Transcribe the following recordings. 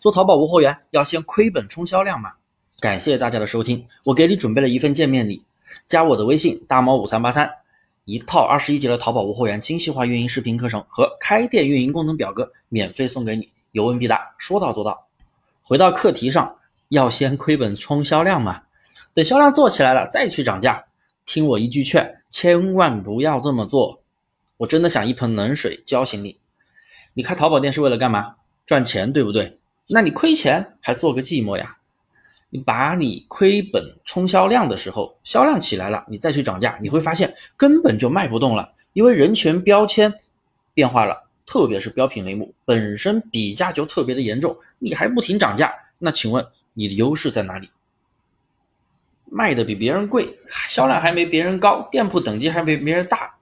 做淘宝无货源要先亏本冲销量吗？感谢大家的收听，我给你准备了一份见面礼，加我的微信大猫五三八三，一套二十一节的淘宝无货源精细化运营视频课程和开店运营功能表格免费送给你，有问必答，说到做到。回到课题上，要先亏本冲销量吗？等销量做起来了再去涨价，听我一句劝，千万不要这么做。我真的想一盆冷水浇醒你。你开淘宝店是为了干嘛？赚钱，对不对？那你亏钱还做个寂寞呀？你把你亏本冲销量的时候，销量起来了，你再去涨价，你会发现根本就卖不动了，因为人权标签变化了，特别是标品类目本身比价就特别的严重，你还不停涨价，那请问你的优势在哪里？卖的比别人贵，销量还没别人高，店铺等级还没别人大，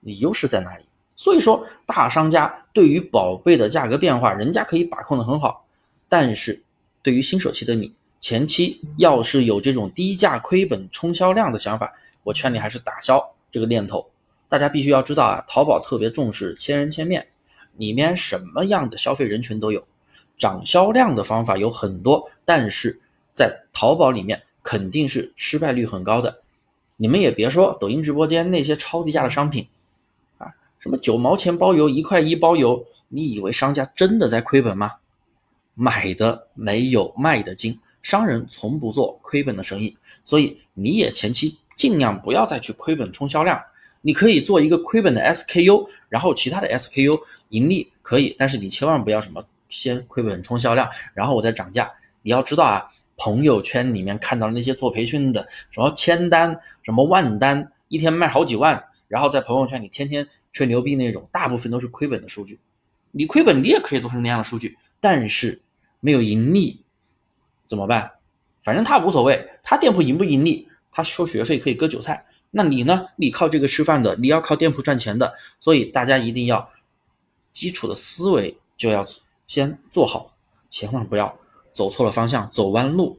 你优势在哪里？所以说，大商家对于宝贝的价格变化，人家可以把控的很好。但是，对于新手期的你，前期要是有这种低价亏本冲销量的想法，我劝你还是打消这个念头。大家必须要知道啊，淘宝特别重视千人千面，里面什么样的消费人群都有。涨销量的方法有很多，但是在淘宝里面肯定是失败率很高的。你们也别说抖音直播间那些超低价的商品。啊什么九毛钱包邮，一块一包邮？你以为商家真的在亏本吗？买的没有卖的精，商人从不做亏本的生意，所以你也前期尽量不要再去亏本冲销量。你可以做一个亏本的 SKU，然后其他的 SKU 盈利可以，但是你千万不要什么先亏本冲销量，然后我再涨价。你要知道啊，朋友圈里面看到那些做培训的，什么千单、什么万单，一天卖好几万，然后在朋友圈里天天。吹牛逼那种，大部分都是亏本的数据。你亏本，你也可以做成那样的数据，但是没有盈利怎么办？反正他无所谓，他店铺盈不盈利，他收学费可以割韭菜。那你呢？你靠这个吃饭的，你要靠店铺赚钱的，所以大家一定要基础的思维就要先做好，千万不要走错了方向，走弯路。